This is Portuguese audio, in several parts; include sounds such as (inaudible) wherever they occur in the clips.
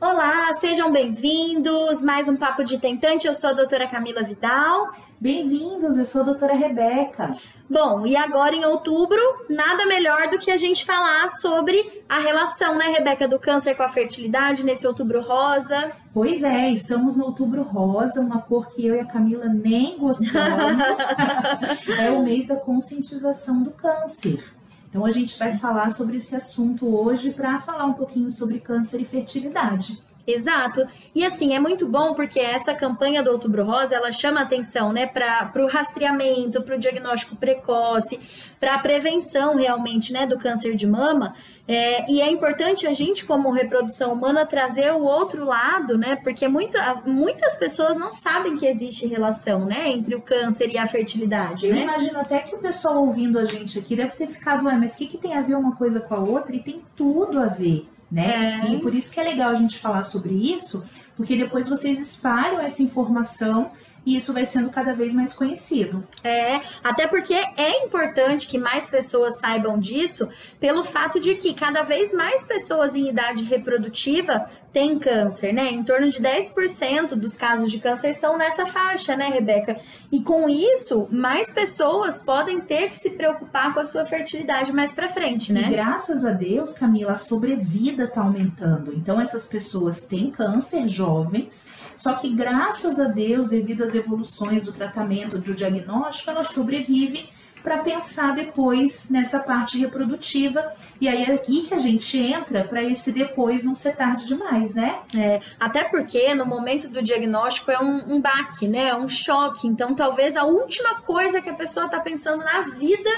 Olá, sejam bem-vindos. Mais um Papo de Tentante. Eu sou a doutora Camila Vidal. Bem-vindos, eu sou a doutora Rebeca. Bom, e agora em outubro, nada melhor do que a gente falar sobre a relação, né, Rebeca, do câncer com a fertilidade nesse outubro rosa. Pois é, estamos no outubro rosa, uma cor que eu e a Camila nem gostamos. (laughs) é o mês da conscientização do câncer. Então a gente vai falar sobre esse assunto hoje para falar um pouquinho sobre câncer e fertilidade. Exato. E assim, é muito bom porque essa campanha do Outubro Rosa, ela chama atenção, né, para o rastreamento, para o diagnóstico precoce, para a prevenção realmente, né, do câncer de mama. É, e é importante a gente, como reprodução humana, trazer o outro lado, né, porque muito, as, muitas pessoas não sabem que existe relação, né, entre o câncer e a fertilidade, Eu né? imagino até que o pessoal ouvindo a gente aqui deve ter ficado, mas o que, que tem a ver uma coisa com a outra? E tem tudo a ver né? É. E por isso que é legal a gente falar sobre isso, porque depois vocês espalham essa informação e isso vai sendo cada vez mais conhecido. É, até porque é importante que mais pessoas saibam disso, pelo fato de que cada vez mais pessoas em idade reprodutiva têm câncer, né? Em torno de 10% dos casos de câncer são nessa faixa, né, Rebeca? E com isso, mais pessoas podem ter que se preocupar com a sua fertilidade mais para frente, né? E graças a Deus, Camila, a sobrevida está aumentando. Então essas pessoas têm câncer jovens, só que graças a Deus, devido às evoluções do tratamento, do diagnóstico, elas sobrevivem para pensar depois nessa parte reprodutiva. E aí é aqui que a gente entra para esse depois não ser tarde demais, né? É, até porque no momento do diagnóstico é um, um baque, né? É um choque. Então talvez a última coisa que a pessoa está pensando na vida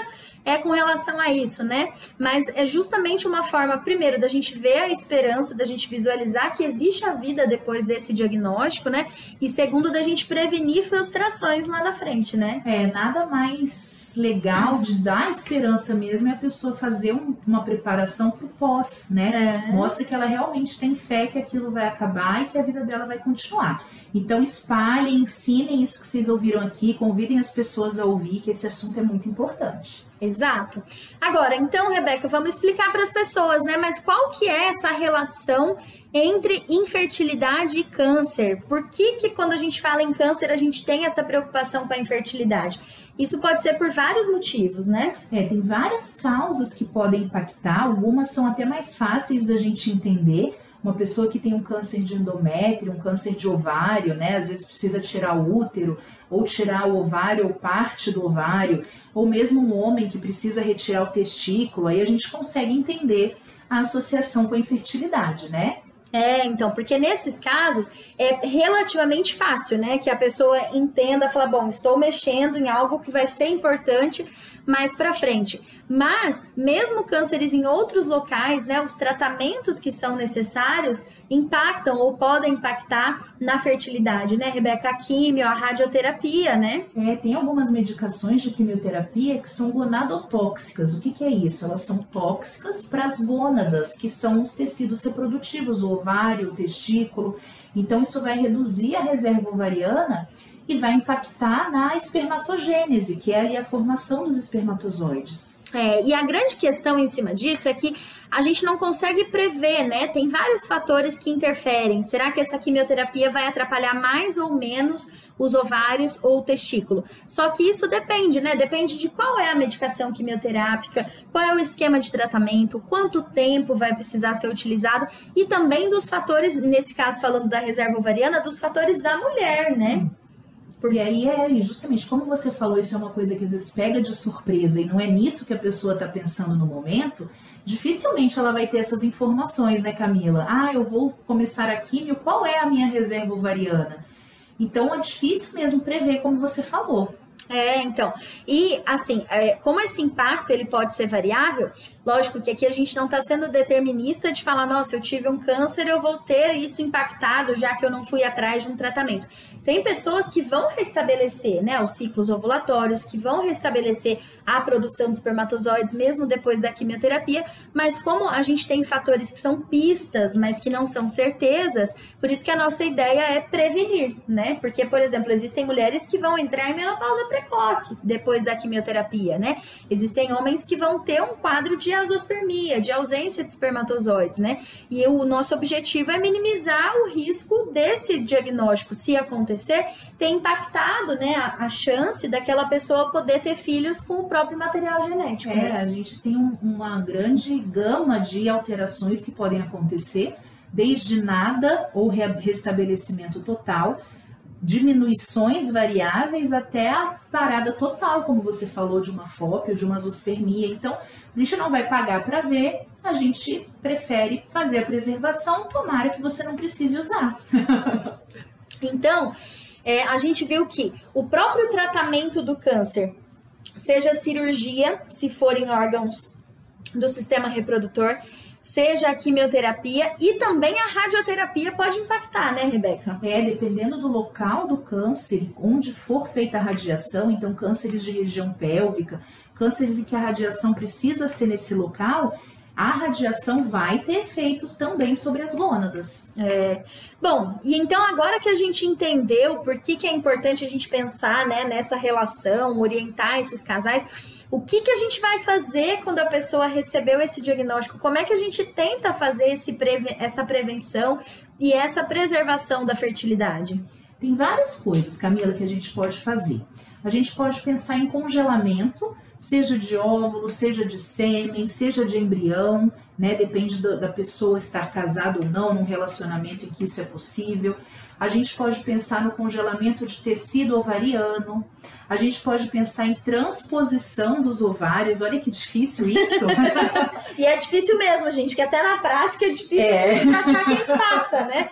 é com relação a isso, né? Mas é justamente uma forma, primeiro, da gente ver a esperança, da gente visualizar que existe a vida depois desse diagnóstico, né? E segundo, da gente prevenir frustrações lá na frente, né? É, nada mais legal de dar esperança mesmo é a pessoa fazer um, uma preparação para o pós, né? É. Mostra que ela realmente tem fé que aquilo vai acabar e que a vida dela vai continuar. Então espalhem, ensinem isso que vocês ouviram aqui, convidem as pessoas a ouvir, que esse assunto é muito importante. Exato. Agora, então, Rebeca, vamos explicar para as pessoas, né? Mas qual que é essa relação entre infertilidade e câncer? Por que que quando a gente fala em câncer a gente tem essa preocupação com a infertilidade? Isso pode ser por vários motivos, né? É, tem várias causas que podem impactar, algumas são até mais fáceis da gente entender. Uma pessoa que tem um câncer de endométrio, um câncer de ovário, né? Às vezes precisa tirar o útero, ou tirar o ovário ou parte do ovário, ou mesmo um homem que precisa retirar o testículo, aí a gente consegue entender a associação com a infertilidade, né? É, então, porque nesses casos é relativamente fácil, né? Que a pessoa entenda, fala, bom, estou mexendo em algo que vai ser importante mais para frente. Mas mesmo cânceres em outros locais, né, os tratamentos que são necessários impactam ou podem impactar na fertilidade, né, Rebeca? A químio, a radioterapia, né? É, tem algumas medicações de quimioterapia que são gonadotóxicas. O que, que é isso? Elas são tóxicas para as gônadas, que são os tecidos reprodutivos, o ovário, o testículo. Então, isso vai reduzir a reserva ovariana e vai impactar na espermatogênese, que é ali a formação dos espermatozoides. É, e a grande questão em cima disso é que a gente não consegue prever, né? Tem vários fatores que interferem. Será que essa quimioterapia vai atrapalhar mais ou menos os ovários ou o testículo? Só que isso depende, né? Depende de qual é a medicação quimioterápica, qual é o esquema de tratamento, quanto tempo vai precisar ser utilizado e também dos fatores, nesse caso falando da reserva ovariana, dos fatores da mulher, né? Porque aí é justamente como você falou, isso é uma coisa que às vezes pega de surpresa e não é nisso que a pessoa está pensando no momento. Dificilmente ela vai ter essas informações, né, Camila? Ah, eu vou começar a químio, qual é a minha reserva ovariana? Então é difícil mesmo prever, como você falou. É, então. E assim, é, como esse impacto ele pode ser variável, lógico que aqui a gente não está sendo determinista de falar, nossa, eu tive um câncer, eu vou ter isso impactado já que eu não fui atrás de um tratamento. Tem pessoas que vão restabelecer, né, os ciclos ovulatórios, que vão restabelecer a produção de espermatozoides mesmo depois da quimioterapia, mas como a gente tem fatores que são pistas, mas que não são certezas, por isso que a nossa ideia é prevenir, né? Porque, por exemplo, existem mulheres que vão entrar em menopausa precoce depois da quimioterapia, né? Existem homens que vão ter um quadro de azospermia, de ausência de espermatozoides, né? E o nosso objetivo é minimizar o risco desse diagnóstico, se acontecer, ter impactado, né, a, a chance daquela pessoa poder ter filhos com o próprio material genético. É, né? a gente tem um, uma grande gama de alterações que podem acontecer, desde nada ou restabelecimento total diminuições variáveis até a parada total, como você falou, de uma FOP ou de uma zoospermia. Então, a gente não vai pagar para ver, a gente prefere fazer a preservação, tomara que você não precise usar. (laughs) então, é, a gente viu que o próprio tratamento do câncer, seja cirurgia, se for em órgãos do sistema reprodutor, seja a quimioterapia e também a radioterapia pode impactar, né, Rebeca? É, dependendo do local do câncer, onde for feita a radiação, então cânceres de região pélvica, cânceres em que a radiação precisa ser nesse local, a radiação vai ter efeitos também sobre as gônadas. É. Bom, e então agora que a gente entendeu por que, que é importante a gente pensar né, nessa relação, orientar esses casais, o que, que a gente vai fazer quando a pessoa recebeu esse diagnóstico? Como é que a gente tenta fazer esse preve essa prevenção e essa preservação da fertilidade? Tem várias coisas, Camila, que a gente pode fazer. A gente pode pensar em congelamento, seja de óvulo, seja de sêmen, seja de embrião, né? Depende do, da pessoa estar casada ou não, num relacionamento em que isso é possível. A gente pode pensar no congelamento de tecido ovariano. A gente pode pensar em transposição dos ovários. Olha que difícil isso. (laughs) e é difícil mesmo, gente, porque até na prática é difícil é. a gente achar quem faça, né?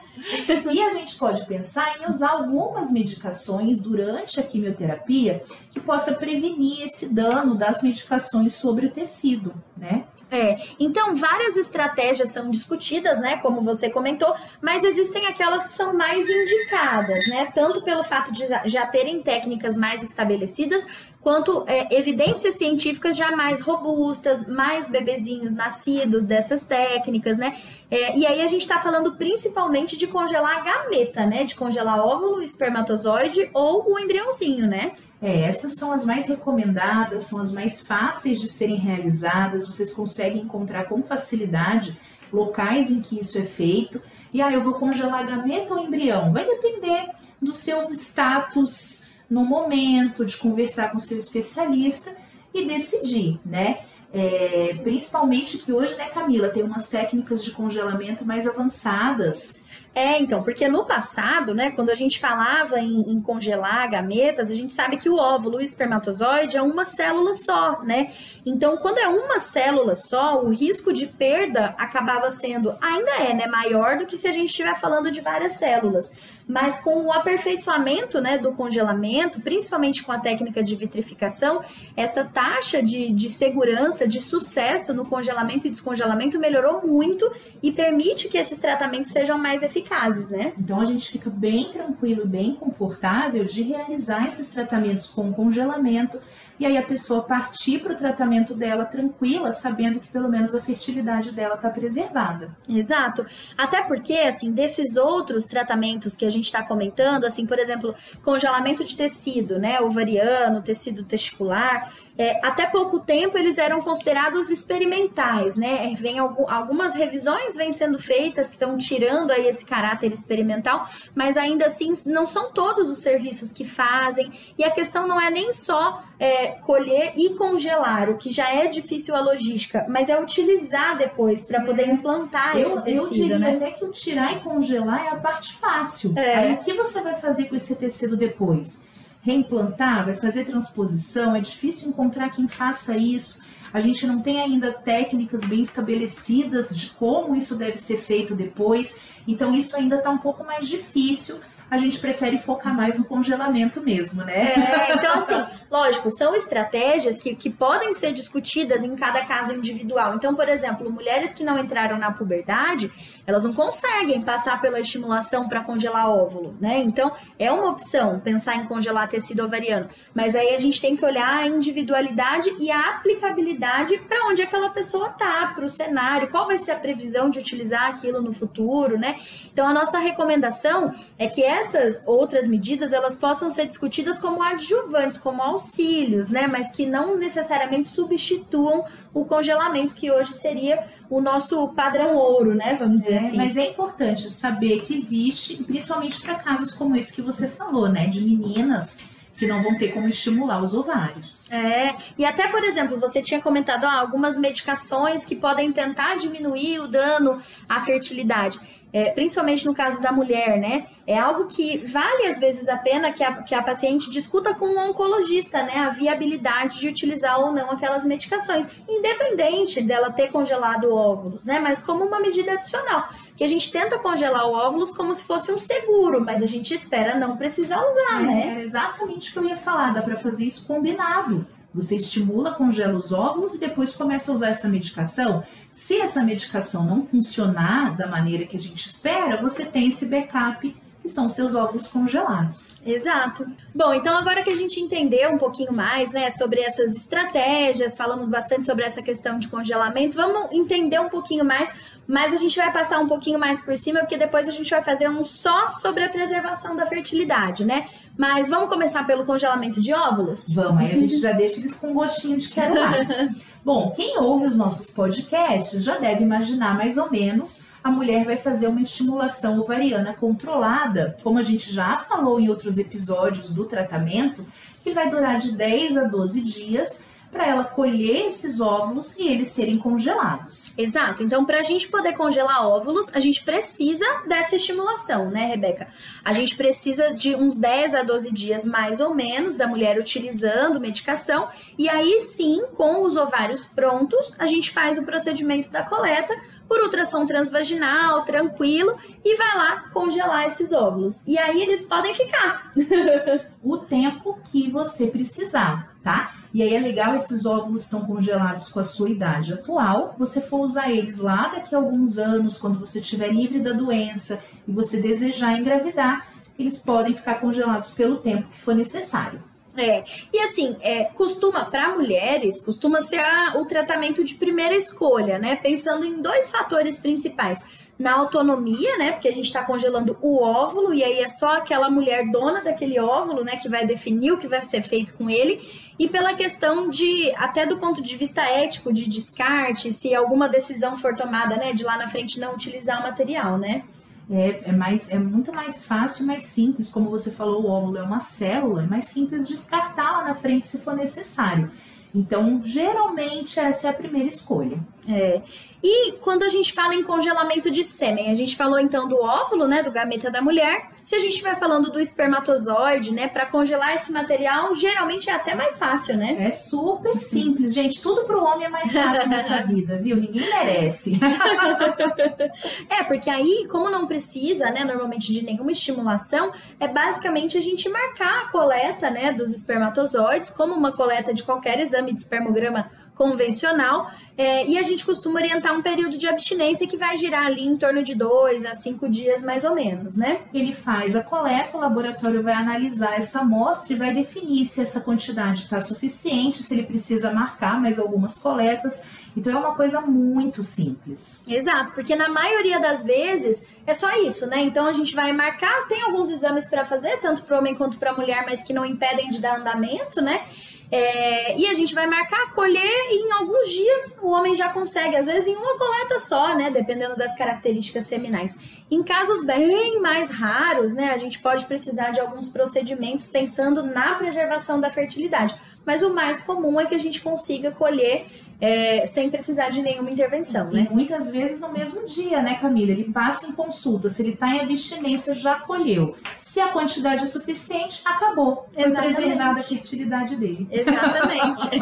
e a gente pode pensar em usar algumas medicações durante a quimioterapia que possa prevenir esse dano das medicações sobre o tecido, né? É, então várias estratégias são discutidas, né, como você comentou, mas existem aquelas que são mais indicadas, né, tanto pelo fato de já terem técnicas mais estabelecidas, quanto é, evidências científicas já mais robustas, mais bebezinhos nascidos dessas técnicas, né? É, e aí a gente está falando principalmente de congelar a gameta, né? De congelar óvulo, espermatozoide ou o embriãozinho, né? É, essas são as mais recomendadas, são as mais fáceis de serem realizadas, vocês conseguem encontrar com facilidade locais em que isso é feito. E aí, ah, eu vou congelar gameta ou embrião? Vai depender do seu status no momento, de conversar com seu especialista e decidir, né? É, principalmente que hoje, né, Camila, tem umas técnicas de congelamento mais avançadas é, então, porque no passado, né, quando a gente falava em, em, congelar gametas, a gente sabe que o óvulo, o espermatozoide, é uma célula só, né? Então, quando é uma célula só, o risco de perda acabava sendo, ainda é, né, maior do que se a gente estiver falando de várias células. Mas com o aperfeiçoamento, né, do congelamento, principalmente com a técnica de vitrificação, essa taxa de, de segurança, de sucesso no congelamento e descongelamento melhorou muito e permite que esses tratamentos sejam mais eficazes eficazes, né? Então a gente fica bem tranquilo, bem confortável de realizar esses tratamentos com congelamento e aí a pessoa partir para o tratamento dela tranquila, sabendo que pelo menos a fertilidade dela está preservada. Exato. Até porque, assim, desses outros tratamentos que a gente está comentando, assim, por exemplo, congelamento de tecido, né, ovariano, tecido testicular, é, até pouco tempo eles eram considerados experimentais, né? Vem algumas revisões vêm sendo feitas que estão tirando aí esse caráter experimental, mas ainda assim não são todos os serviços que fazem. E a questão não é nem só é, colher e congelar, o que já é difícil a logística, mas é utilizar depois para poder é. implantar eu, esse tecido, Eu diria né? até que o tirar e congelar é a parte fácil. É. Aí o que você vai fazer com esse tecido depois? Reimplantar? Vai fazer transposição? É difícil encontrar quem faça isso. A gente não tem ainda técnicas bem estabelecidas de como isso deve ser feito depois. Então isso ainda está um pouco mais difícil a gente prefere focar mais no congelamento mesmo, né? É, então, assim, lógico, são estratégias que, que podem ser discutidas em cada caso individual. Então, por exemplo, mulheres que não entraram na puberdade, elas não conseguem passar pela estimulação para congelar óvulo, né? Então, é uma opção pensar em congelar tecido ovariano. Mas aí a gente tem que olhar a individualidade e a aplicabilidade para onde aquela pessoa tá, para o cenário, qual vai ser a previsão de utilizar aquilo no futuro, né? Então, a nossa recomendação é que essas outras medidas elas possam ser discutidas como adjuvantes, como auxílios, né? Mas que não necessariamente substituam o congelamento, que hoje seria o nosso padrão ouro, né? Vamos dizer é, assim. Mas é importante saber que existe, principalmente para casos como esse que você falou, né? De meninas que não vão ter como estimular os ovários. É, e até, por exemplo, você tinha comentado ah, algumas medicações que podem tentar diminuir o dano à fertilidade. É, principalmente no caso da mulher, né? É algo que vale às vezes a pena que a, que a paciente discuta com um oncologista, né? A viabilidade de utilizar ou não aquelas medicações, independente dela ter congelado óvulos, né? Mas como uma medida adicional que a gente tenta congelar o óvulos como se fosse um seguro, mas a gente espera não precisar usar, é, né? Era exatamente o que eu ia falar, dá para fazer isso combinado. Você estimula, congela os óvulos e depois começa a usar essa medicação. Se essa medicação não funcionar da maneira que a gente espera, você tem esse backup que são seus óvulos congelados. Exato. Bom, então agora que a gente entendeu um pouquinho mais, né, sobre essas estratégias, falamos bastante sobre essa questão de congelamento, vamos entender um pouquinho mais, mas a gente vai passar um pouquinho mais por cima, porque depois a gente vai fazer um só sobre a preservação da fertilidade, né? Mas vamos começar pelo congelamento de óvulos? Vamos, aí a gente já deixa eles com gostinho de quero mais. (laughs) Bom, quem ouve os nossos podcasts já deve imaginar mais ou menos a mulher vai fazer uma estimulação ovariana controlada, como a gente já falou em outros episódios do tratamento, que vai durar de 10 a 12 dias para ela colher esses óvulos e eles serem congelados. Exato. Então, para a gente poder congelar óvulos, a gente precisa dessa estimulação, né, Rebeca? A gente precisa de uns 10 a 12 dias mais ou menos da mulher utilizando medicação e aí sim, com os ovários prontos, a gente faz o procedimento da coleta por ultrassom transvaginal, tranquilo, e vai lá congelar esses óvulos. E aí eles podem ficar. (laughs) o tempo que você precisar, tá? E aí é legal, esses óvulos estão congelados com a sua idade atual. Você for usar eles lá daqui a alguns anos, quando você estiver livre da doença e você desejar engravidar, eles podem ficar congelados pelo tempo que for necessário. É, e assim, é, costuma, para mulheres, costuma ser a, o tratamento de primeira escolha, né? Pensando em dois fatores principais na autonomia, né? Porque a gente está congelando o óvulo e aí é só aquela mulher dona daquele óvulo, né, que vai definir o que vai ser feito com ele, e pela questão de até do ponto de vista ético de descarte, se alguma decisão for tomada, né, de lá na frente não utilizar o material, né? É, é, mais, é muito mais fácil, mais simples, como você falou, o óvulo é uma célula, é mais simples descartar lá na frente se for necessário. Então, geralmente, essa é a primeira escolha. É. E quando a gente fala em congelamento de sêmen, a gente falou então do óvulo, né, do gameta da mulher. Se a gente estiver falando do espermatozoide, né, para congelar esse material, geralmente é até mais fácil, né? É super simples, gente. Tudo para o homem é mais (laughs) fácil nessa vida, viu? Ninguém merece. (laughs) é, porque aí, como não precisa, né, normalmente de nenhuma estimulação, é basicamente a gente marcar a coleta, né, dos espermatozoides como uma coleta de qualquer exame de espermograma convencional, é, e a gente costuma orientar um período de abstinência que vai girar ali em torno de dois a cinco dias, mais ou menos, né? Ele faz a coleta, o laboratório vai analisar essa amostra e vai definir se essa quantidade está suficiente, se ele precisa marcar mais algumas coletas. Então é uma coisa muito simples. Exato, porque na maioria das vezes é só isso, né? Então a gente vai marcar, tem alguns exames para fazer, tanto para homem quanto para mulher, mas que não impedem de dar andamento, né? É, e a gente vai marcar, colher e em alguns dias o homem já consegue, às vezes em uma coleta só, né? Dependendo das características seminais. Em casos bem mais raros, né? A gente pode precisar de alguns procedimentos pensando na preservação da fertilidade. Mas o mais comum é que a gente consiga colher é, sem precisar de nenhuma intervenção, né? E muitas vezes no mesmo dia, né, Camila? Ele passa em consulta, se ele está em abstinência, já colheu. Se a quantidade é suficiente, acabou. Foi Exatamente. preservada a fertilidade dele. Exatamente. (laughs)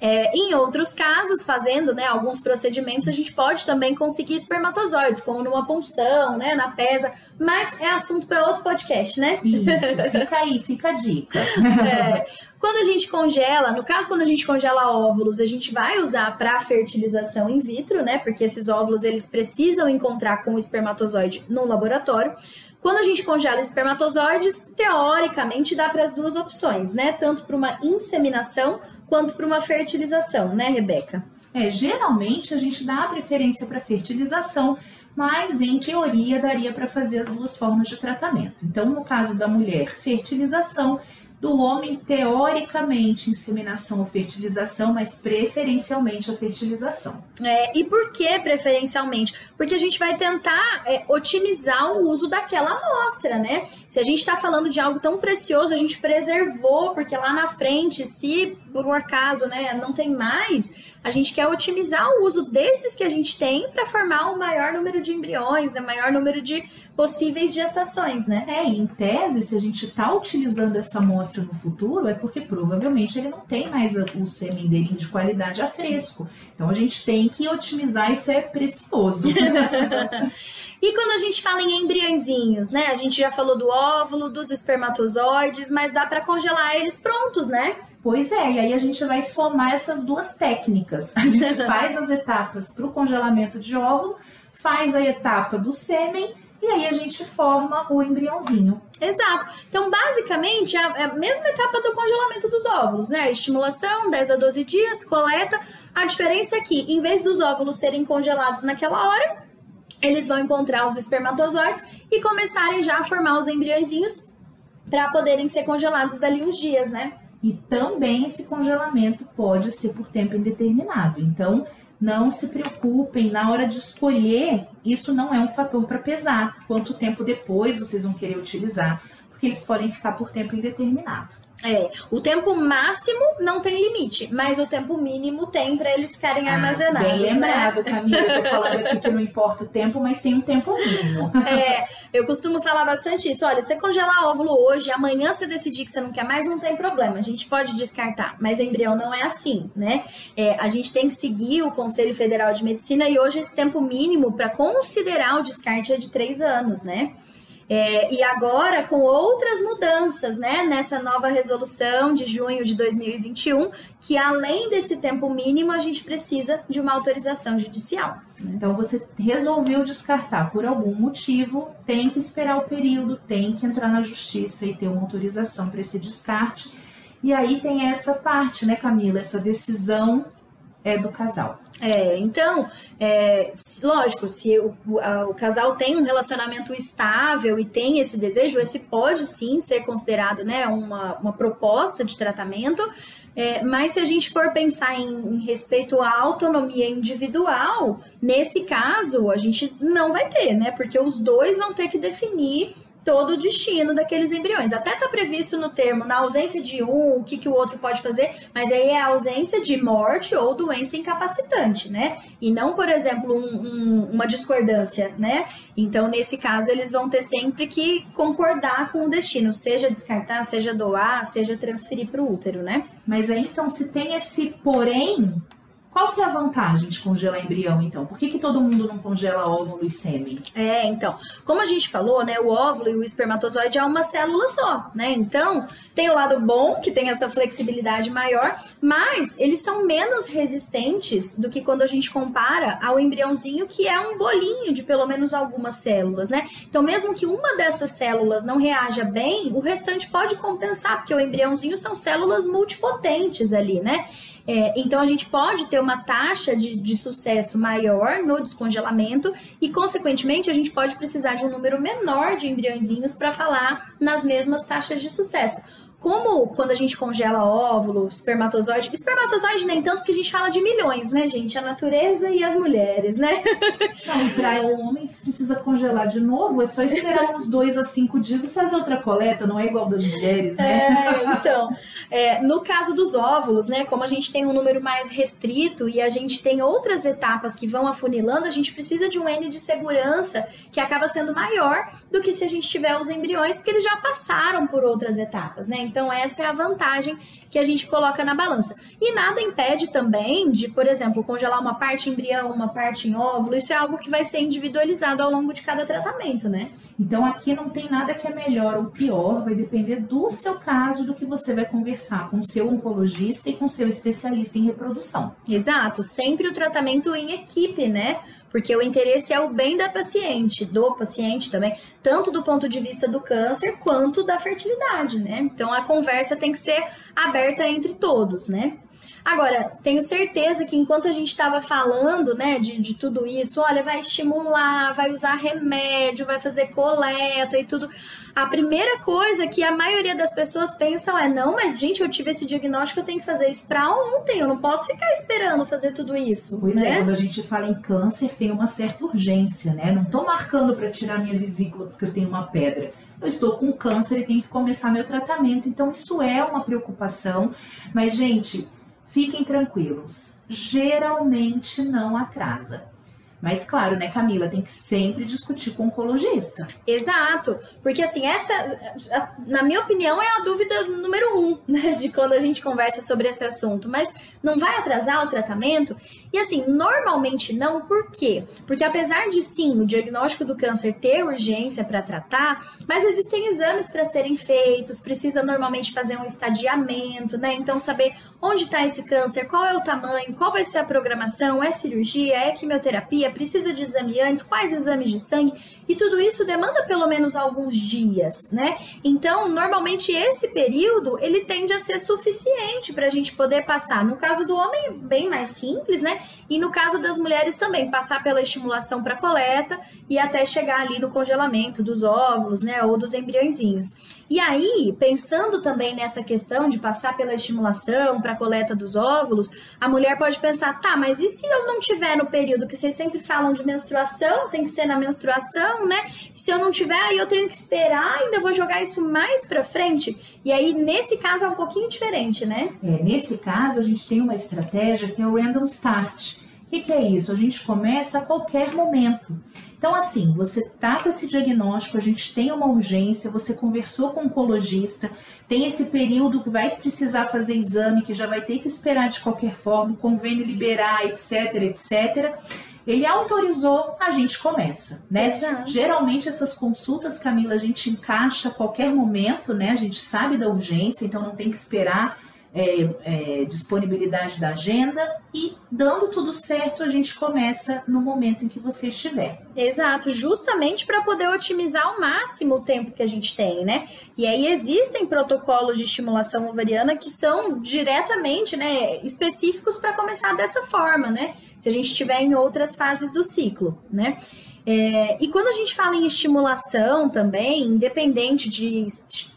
É, em outros casos, fazendo né, alguns procedimentos, a gente pode também conseguir espermatozoides, como numa punção, né, na pesa, mas é assunto para outro podcast, né? Isso, fica aí, fica a dica. (laughs) É, quando a gente congela, no caso quando a gente congela óvulos, a gente vai usar para fertilização in vitro, né? Porque esses óvulos eles precisam encontrar com o espermatozoide no laboratório. Quando a gente congela espermatozoides, teoricamente dá para as duas opções, né? Tanto para uma inseminação quanto para uma fertilização, né, Rebeca? É, geralmente a gente dá a preferência para fertilização, mas em teoria daria para fazer as duas formas de tratamento. Então, no caso da mulher, fertilização do homem, teoricamente, inseminação ou fertilização, mas preferencialmente a fertilização. É, e por que preferencialmente? Porque a gente vai tentar é, otimizar o uso daquela amostra, né? Se a gente está falando de algo tão precioso, a gente preservou, porque lá na frente, se por um acaso né, não tem mais, a gente quer otimizar o uso desses que a gente tem para formar o maior número de embriões, o maior número de possíveis gestações, né? É, em tese, se a gente está utilizando essa amostra no futuro, é porque provavelmente ele não tem mais o sêmen dele de qualidade a fresco. Então a gente tem que otimizar, isso é precioso. (laughs) e quando a gente fala em embriõezinhos, né? A gente já falou do óvulo, dos espermatozoides, mas dá para congelar eles prontos, né? Pois é, e aí a gente vai somar essas duas técnicas. A gente (laughs) faz as etapas para o congelamento de óvulo, faz a etapa do sêmen e aí a gente forma o embriãozinho. Exato. Então, basicamente, é a mesma etapa do congelamento dos óvulos, né? Estimulação, 10 a 12 dias, coleta. A diferença é que, em vez dos óvulos serem congelados naquela hora, eles vão encontrar os espermatozoides e começarem já a formar os embriõezinhos para poderem ser congelados dali uns dias, né? E também esse congelamento pode ser por tempo indeterminado. Então, não se preocupem, na hora de escolher, isso não é um fator para pesar. Quanto tempo depois vocês vão querer utilizar, porque eles podem ficar por tempo indeterminado. É, o tempo máximo não tem limite, mas o tempo mínimo tem para eles ficarem ah, armazenados. Bem lembrado, né? Camila, eu tô falando aqui que não importa o tempo, mas tem um tempo mínimo. (laughs) É, eu costumo falar bastante isso. Olha, você congelar óvulo hoje, amanhã você decidir que você não quer mais, não tem problema. A gente pode descartar, mas embrião não é assim, né? É, a gente tem que seguir o Conselho Federal de Medicina e hoje esse tempo mínimo para considerar o descarte é de três anos, né? É, e agora com outras mudanças, né, nessa nova resolução de junho de 2021, que além desse tempo mínimo, a gente precisa de uma autorização judicial. Então, você resolveu descartar por algum motivo, tem que esperar o período, tem que entrar na justiça e ter uma autorização para esse descarte. E aí tem essa parte, né, Camila, essa decisão é do casal. É, então, é, lógico, se o, o, casal tem um relacionamento estável e tem esse desejo, esse pode sim ser considerado né, uma, uma proposta de tratamento, é, mas se a gente for pensar em, em, respeito à autonomia individual, nesse caso a gente não vai ter, né? Porque os dois vão ter que definir todo o destino daqueles embriões. Até está previsto no termo, na ausência de um, o que, que o outro pode fazer, mas aí é a ausência de morte ou doença incapacitante, né? E não, por exemplo, um, um, uma discordância, né? Então, nesse caso, eles vão ter sempre que concordar com o destino, seja descartar, seja doar, seja transferir para o útero, né? Mas aí, então, se tem esse porém, qual que é a vantagem de congelar embrião, então? Por que, que todo mundo não congela óvulo e sêmen? É, então, como a gente falou, né, o óvulo e o espermatozoide é uma célula só, né? Então, tem o lado bom, que tem essa flexibilidade maior, mas eles são menos resistentes do que quando a gente compara ao embriãozinho, que é um bolinho de pelo menos algumas células, né? Então, mesmo que uma dessas células não reaja bem, o restante pode compensar, porque o embriãozinho são células multipotentes ali, né? É, então a gente pode ter uma taxa de, de sucesso maior no descongelamento e, consequentemente, a gente pode precisar de um número menor de embriõezinhos para falar nas mesmas taxas de sucesso. Como quando a gente congela óvulo, espermatozoide, espermatozoide nem tanto porque a gente fala de milhões, né, gente? A natureza e as mulheres, né? (laughs) Não, para o homem se precisa congelar de novo, é só esperar (laughs) uns dois a cinco dias e fazer outra coleta, não é igual das mulheres, né? É, então, é, no caso dos óvulos, né, como a gente tem um número mais restrito e a gente tem outras etapas que vão afunilando, a gente precisa de um N de segurança que acaba sendo maior do que se a gente tiver os embriões, porque eles já passaram por outras etapas, né? Então, essa é a vantagem que a gente coloca na balança. E nada impede também de, por exemplo, congelar uma parte em embrião, uma parte em óvulo. Isso é algo que vai ser individualizado ao longo de cada tratamento, né? Então, aqui não tem nada que é melhor ou pior, vai depender do seu caso, do que você vai conversar com o seu oncologista e com o seu especialista em reprodução. Exato, sempre o tratamento em equipe, né? Porque o interesse é o bem da paciente, do paciente também, tanto do ponto de vista do câncer quanto da fertilidade, né? Então a conversa tem que ser aberta entre todos, né? Agora, tenho certeza que enquanto a gente estava falando, né, de, de tudo isso, olha, vai estimular, vai usar remédio, vai fazer coleta e tudo. A primeira coisa que a maioria das pessoas pensam é: não, mas gente, eu tive esse diagnóstico, eu tenho que fazer isso para ontem, eu não posso ficar esperando fazer tudo isso. Pois né? é, quando a gente fala em câncer, tem uma certa urgência, né? Não tô marcando para tirar minha vesícula porque eu tenho uma pedra eu estou com câncer e tenho que começar meu tratamento. Então, isso é uma preocupação. Mas, gente, Fiquem tranquilos, geralmente não atrasa. Mas claro, né, Camila, tem que sempre discutir com o oncologista. Exato, porque assim, essa, na minha opinião, é a dúvida número um, (laughs) né, de quando a gente conversa sobre esse assunto. Mas não vai atrasar o tratamento? E assim, normalmente não, por quê? Porque apesar de sim, o diagnóstico do câncer ter urgência para tratar, mas existem exames para serem feitos, precisa normalmente fazer um estadiamento, né? Então, saber onde está esse câncer, qual é o tamanho, qual vai ser a programação, é cirurgia, é quimioterapia, precisa de exame antes, quais exames de sangue, e tudo isso demanda pelo menos alguns dias, né? Então, normalmente esse período ele tende a ser suficiente para a gente poder passar. No caso do homem, bem mais simples, né? E no caso das mulheres também, passar pela estimulação para coleta e até chegar ali no congelamento dos óvulos, né? Ou dos embriõezinhos. E aí, pensando também nessa questão de passar pela estimulação para coleta dos óvulos, a mulher pode pensar, tá, mas e se eu não tiver no período que vocês sempre falam de menstruação, tem que ser na menstruação, né? Se eu não tiver, aí eu tenho que esperar, ainda vou jogar isso mais para frente. E aí, nesse caso, é um pouquinho diferente, né? É, nesse caso, a gente tem uma estratégia que é o random start. O que, que é isso? A gente começa a qualquer momento. Então, assim, você tá com esse diagnóstico, a gente tem uma urgência, você conversou com o oncologista, tem esse período que vai precisar fazer exame, que já vai ter que esperar de qualquer forma, convênio liberar, etc, etc. Ele autorizou, a gente começa, né? Exato. Geralmente essas consultas, Camila, a gente encaixa a qualquer momento, né? A gente sabe da urgência, então não tem que esperar é, é, disponibilidade da agenda e dando tudo certo, a gente começa no momento em que você estiver. Exato, justamente para poder otimizar ao máximo o tempo que a gente tem, né? E aí existem protocolos de estimulação ovariana que são diretamente, né, específicos para começar dessa forma, né? Se a gente estiver em outras fases do ciclo, né? É, e quando a gente fala em estimulação também, independente de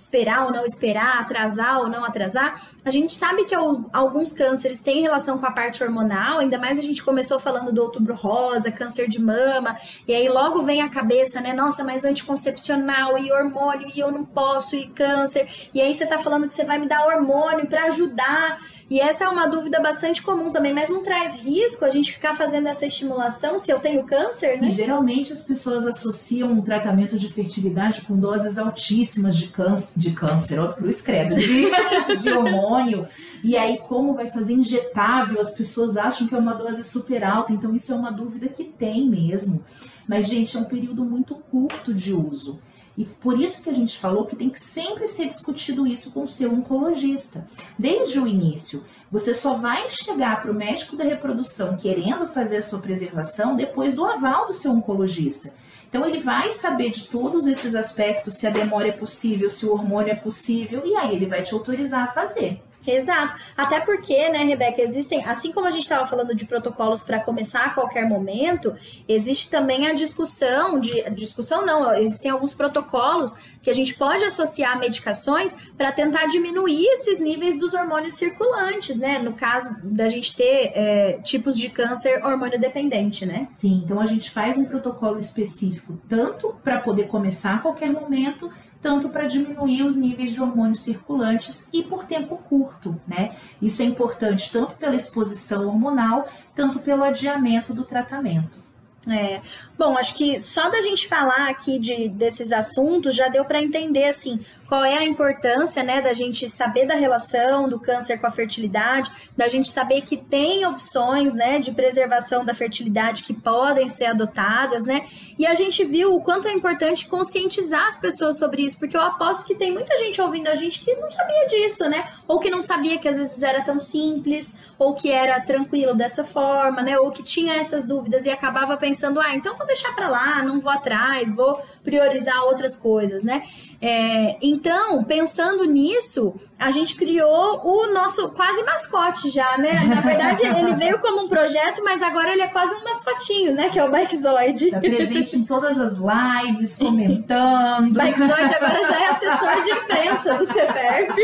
esperar ou não esperar, atrasar ou não atrasar, a gente sabe que alguns cânceres têm relação com a parte hormonal, ainda mais a gente começou falando do outubro rosa, câncer de mama, e aí logo vem a cabeça, né? Nossa, mas anticoncepcional e hormônio, e eu não posso, e câncer. E aí você tá falando que você vai me dar hormônio para ajudar. E essa é uma dúvida bastante comum também, mas não traz risco a gente ficar fazendo essa estimulação se eu tenho câncer, né? E geralmente as pessoas associam um tratamento de fertilidade com doses altíssimas de câncer, de câncer, ó, cruz credo, de, (laughs) de hormônio. E aí, como vai fazer injetável, as pessoas acham que é uma dose super alta, então isso é uma dúvida que tem mesmo. Mas, gente, é um período muito curto de uso. E por isso que a gente falou que tem que sempre ser discutido isso com o seu oncologista, desde o início. Você só vai chegar para o médico da reprodução querendo fazer a sua preservação depois do aval do seu oncologista. Então ele vai saber de todos esses aspectos, se a demora é possível, se o hormônio é possível, e aí ele vai te autorizar a fazer. Exato. Até porque, né, Rebeca, existem, assim como a gente estava falando de protocolos para começar a qualquer momento, existe também a discussão de discussão não, existem alguns protocolos que a gente pode associar a medicações para tentar diminuir esses níveis dos hormônios circulantes, né? No caso da gente ter é, tipos de câncer hormônio dependente, né? Sim, então a gente faz um protocolo específico tanto para poder começar a qualquer momento tanto para diminuir os níveis de hormônios circulantes e por tempo curto, né? Isso é importante tanto pela exposição hormonal, tanto pelo adiamento do tratamento. É. Bom, acho que só da gente falar aqui de, desses assuntos já deu para entender assim qual é a importância, né, da gente saber da relação do câncer com a fertilidade, da gente saber que tem opções, né, de preservação da fertilidade que podem ser adotadas, né? E a gente viu o quanto é importante conscientizar as pessoas sobre isso, porque eu aposto que tem muita gente ouvindo a gente que não sabia disso, né? Ou que não sabia que às vezes era tão simples, ou que era tranquilo dessa forma, né? Ou que tinha essas dúvidas e acabava pensando, ah, então vou deixar para lá, não vou atrás, vou priorizar outras coisas, né? É, então, pensando nisso, a gente criou o nosso quase mascote já, né? Na verdade, (laughs) ele veio como um projeto, mas agora ele é quase um mascotinho, né? Que é o Bikezoid. Tá presente em todas as lives, comentando. Bikezoid agora já é (laughs) assessor de imprensa do Ceferp.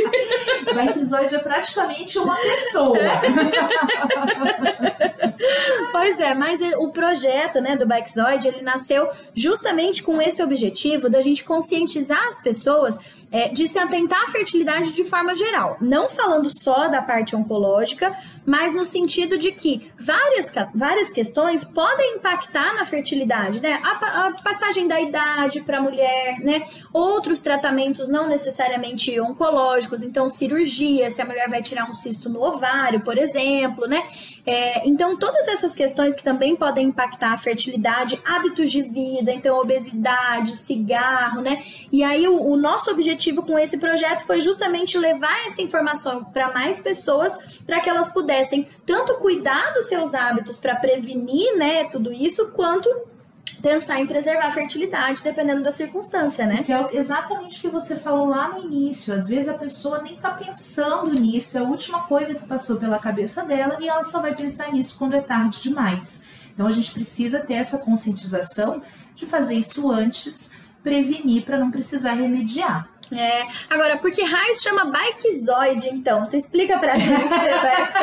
Bikezoid é praticamente uma pessoa. (laughs) pois é, mas o projeto, né, do Bikezoid, ele nasceu justamente com esse objetivo da gente conscientizar as pessoas é, de se atentar à fertilidade de forma geral. Não falando só da parte oncológica, mas no sentido de que várias, várias questões podem impactar na fertilidade, né? A, a passagem da idade para a mulher, né? Outros tratamentos não necessariamente oncológicos, então cirurgia, se a mulher vai tirar um cisto no ovário, por exemplo, né? É, então, todas essas questões que também podem impactar a fertilidade, hábitos de vida, então obesidade, cigarro, né? E aí o, o nosso objetivo com esse projeto foi justamente levar essa informação para mais pessoas, para que elas pudessem tanto cuidar dos seus hábitos para prevenir, né, tudo isso, quanto pensar em preservar a fertilidade, dependendo da circunstância, né? Que é exatamente o que você falou lá no início. Às vezes a pessoa nem tá pensando nisso, é a última coisa que passou pela cabeça dela e ela só vai pensar nisso quando é tarde demais. Então a gente precisa ter essa conscientização de fazer isso antes, prevenir para não precisar remediar. É. Agora, por que chama Bikezoid, então? Você explica pra gente, Rebeca.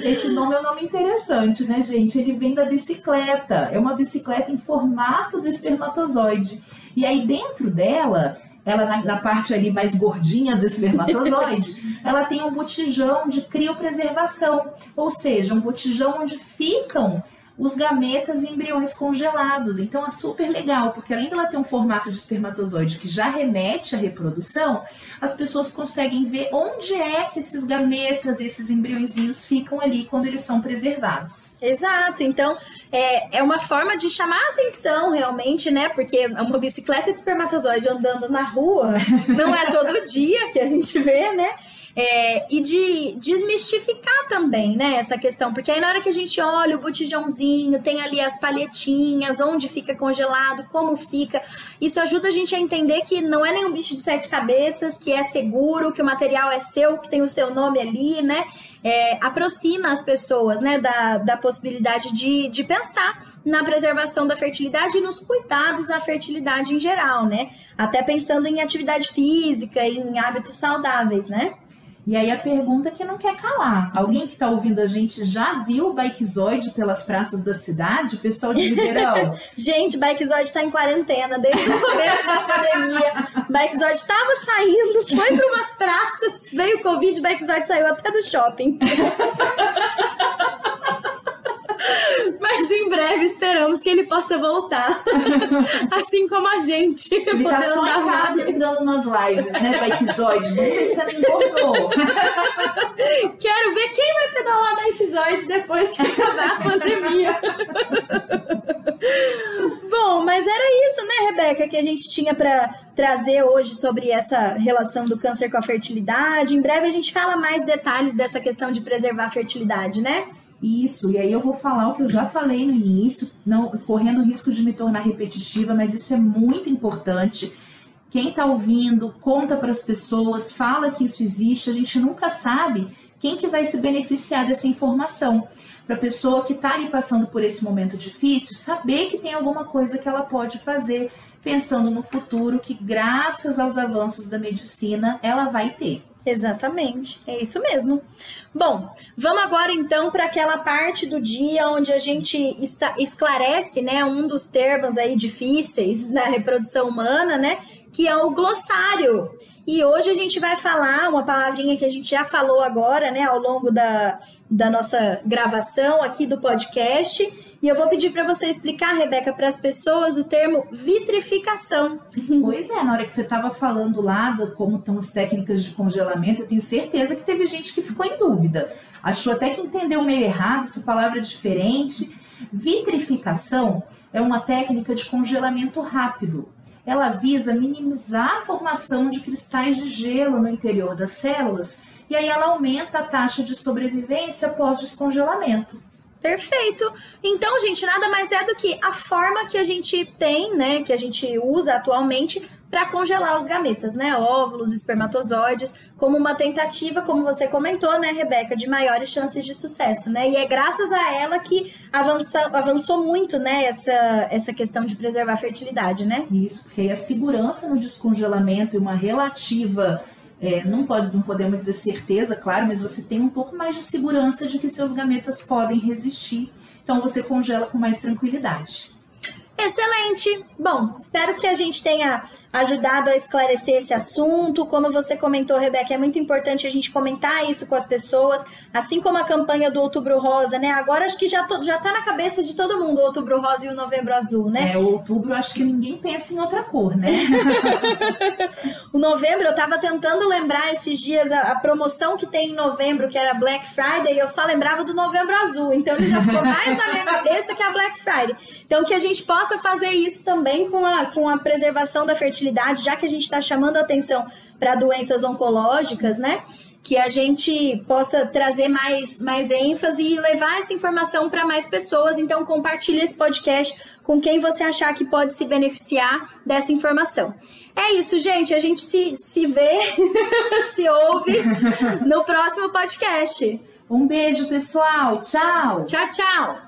(laughs) Esse nome é um nome interessante, né, gente? Ele vem da bicicleta. É uma bicicleta em formato do espermatozoide. E aí, dentro dela, ela na, na, parte ali mais gordinha do espermatozoide, (laughs) ela tem um botijão de criopreservação, ou seja, um botijão onde ficam os gametas e embriões congelados. Então é super legal, porque além dela ter um formato de espermatozoide que já remete à reprodução, as pessoas conseguem ver onde é que esses gametas e esses embriõezinhos ficam ali quando eles são preservados. Exato. Então é, é uma forma de chamar a atenção realmente, né? Porque é uma bicicleta de espermatozoide andando na rua não é todo dia que a gente vê, né? É, e de desmistificar também, né, essa questão, porque aí na hora que a gente olha o botijãozinho, tem ali as palhetinhas, onde fica congelado, como fica, isso ajuda a gente a entender que não é nenhum bicho de sete cabeças, que é seguro, que o material é seu, que tem o seu nome ali, né, é, aproxima as pessoas, né, da, da possibilidade de, de pensar na preservação da fertilidade e nos cuidados da fertilidade em geral, né, até pensando em atividade física, em hábitos saudáveis, né. E aí a pergunta que não quer calar. Alguém que está ouvindo a gente já viu o Bikezoid pelas praças da cidade? Pessoal de Ribeirão? (laughs) gente, Bikezoid está em quarentena desde o começo da pandemia. Bikezoid estava saindo, foi para umas praças, veio o Covid, Bikezoid saiu até do shopping. (laughs) Mas em breve esperamos que ele possa voltar. (laughs) assim como a gente. Ele tá só em casa entrando nas lives, né? Você não engordou. (laughs) Quero ver quem vai pedalar Bikezoid depois que acabar a pandemia. (laughs) Bom, mas era isso, né, Rebeca, que a gente tinha para trazer hoje sobre essa relação do câncer com a fertilidade. Em breve a gente fala mais detalhes dessa questão de preservar a fertilidade, né? Isso, e aí eu vou falar o que eu já falei no início, não correndo o risco de me tornar repetitiva, mas isso é muito importante. quem está ouvindo, conta para as pessoas, fala que isso existe. A gente nunca sabe quem que vai se beneficiar dessa informação. Para a pessoa que está ali passando por esse momento difícil, saber que tem alguma coisa que ela pode fazer, pensando no futuro que, graças aos avanços da medicina, ela vai ter. Exatamente, é isso mesmo. Bom, vamos agora então para aquela parte do dia onde a gente esclarece, né, um dos termos aí difíceis da reprodução humana, né, que é o glossário. E hoje a gente vai falar uma palavrinha que a gente já falou agora, né, ao longo da, da nossa gravação aqui do podcast. E eu vou pedir para você explicar, Rebeca, para as pessoas o termo vitrificação. (laughs) Pois é, na hora que você estava falando lá de como estão as técnicas de congelamento, eu tenho certeza que teve gente que ficou em dúvida. Achou até que entendeu meio errado, essa palavra é diferente. Vitrificação é uma técnica de congelamento rápido ela visa minimizar a formação de cristais de gelo no interior das células e aí ela aumenta a taxa de sobrevivência após descongelamento. Perfeito. Então, gente, nada mais é do que a forma que a gente tem, né, que a gente usa atualmente para congelar os gametas, né, óvulos, espermatozoides, como uma tentativa, como você comentou, né, Rebeca, de maiores chances de sucesso, né? E é graças a ela que avança, avançou muito, né, essa, essa questão de preservar a fertilidade, né? Isso, porque a segurança no descongelamento e uma relativa é, não pode, não podemos dizer certeza, claro, mas você tem um pouco mais de segurança de que seus gametas podem resistir. Então você congela com mais tranquilidade. Excelente! Bom, espero que a gente tenha ajudado a esclarecer esse assunto. Como você comentou, Rebeca, é muito importante a gente comentar isso com as pessoas, assim como a campanha do Outubro Rosa, né? Agora acho que já, to, já tá na cabeça de todo mundo o Outubro Rosa e o Novembro Azul, né? É, o Outubro acho que ninguém pensa em outra cor, né? (laughs) o Novembro, eu tava tentando lembrar esses dias a, a, promoção que tem em Novembro, que era Black Friday, e eu só lembrava do Novembro Azul. Então ele já ficou mais na minha cabeça que a Black Friday. Então que a gente possa fazer isso também com a, com a preservação da fertilidade, já que a gente está chamando a atenção para doenças oncológicas, né? Que a gente possa trazer mais, mais ênfase e levar essa informação para mais pessoas. Então, compartilhe esse podcast com quem você achar que pode se beneficiar dessa informação. É isso, gente. A gente se, se vê, (laughs) se ouve no próximo podcast. Um beijo, pessoal. Tchau. Tchau, tchau.